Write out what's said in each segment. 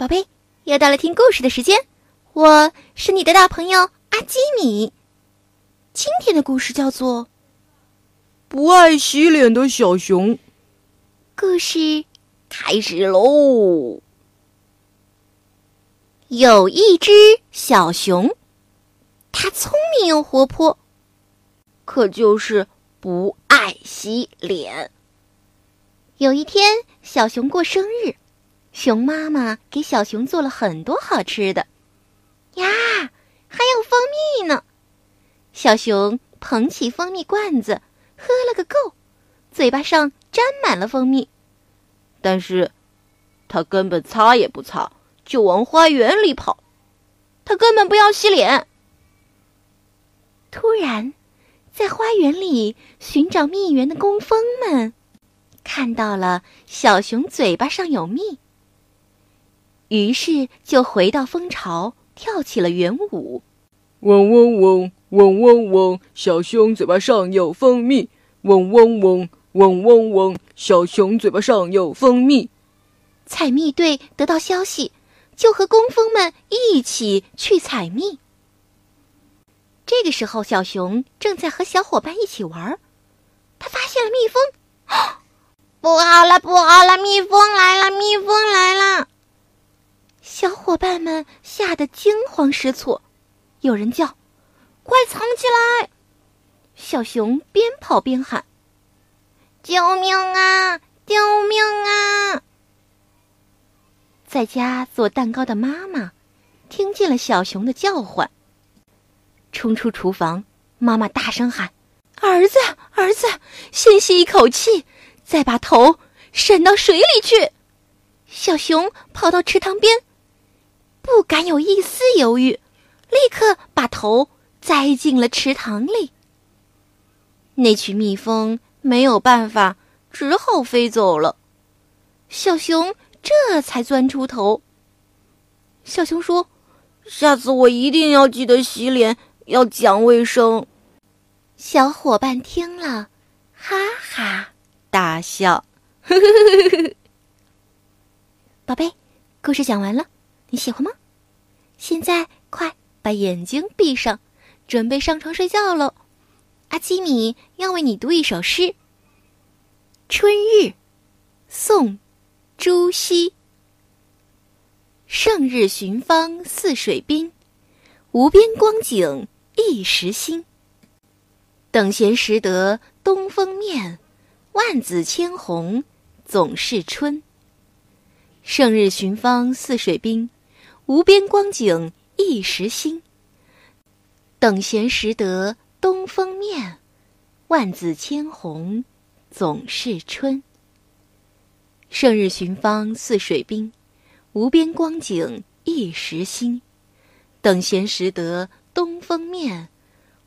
宝贝，又到了听故事的时间，我是你的大朋友阿基米。今天的故事叫做《不爱洗脸的小熊》。故事开始喽！有一只小熊，它聪明又活泼，可就是不爱洗脸。有一天，小熊过生日。熊妈妈给小熊做了很多好吃的，呀，还有蜂蜜呢。小熊捧起蜂蜜罐子，喝了个够，嘴巴上沾满了蜂蜜。但是，他根本擦也不擦，就往花园里跑。他根本不要洗脸。突然，在花园里寻找蜜源的工蜂们看到了小熊嘴巴上有蜜。于是就回到蜂巢，跳起了圆舞。嗡嗡嗡，嗡嗡嗡，小熊嘴巴上有蜂蜜。嗡嗡嗡，嗡嗡嗡，小熊嘴巴上有蜂蜜。采蜜队得到消息，就和工蜂们一起去采蜜。这个时候，小熊正在和小伙伴一起玩，他发现了蜜蜂。不好了，不好了，蜜蜂来了，蜜蜂来了！小伙伴们吓得惊慌失措，有人叫：“快藏起来！”小熊边跑边喊：“救命啊！救命啊！”在家做蛋糕的妈妈听见了小熊的叫唤，冲出厨房。妈妈大声喊：“儿子，儿子，先吸一口气，再把头伸到水里去。”小熊跑到池塘边。不敢有一丝犹豫，立刻把头栽进了池塘里。那群蜜蜂没有办法，只好飞走了。小熊这才钻出头。小熊说：“下次我一定要记得洗脸，要讲卫生。”小伙伴听了，哈哈大笑。宝贝，故事讲完了。你喜欢吗？现在快把眼睛闭上，准备上床睡觉喽。阿基米要为你读一首诗。《春日》，宋·朱熹。胜日寻芳泗水滨，无边光景一时新。等闲识得东风面，万紫千红总是春。胜日寻芳泗水滨。无边光景一时新，等闲识得东风面，万紫千红总是春。胜日寻芳泗水滨，无边光景一时新，等闲识得东风面，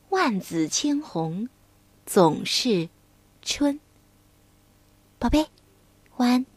万紫千红总是春。宝贝，晚安。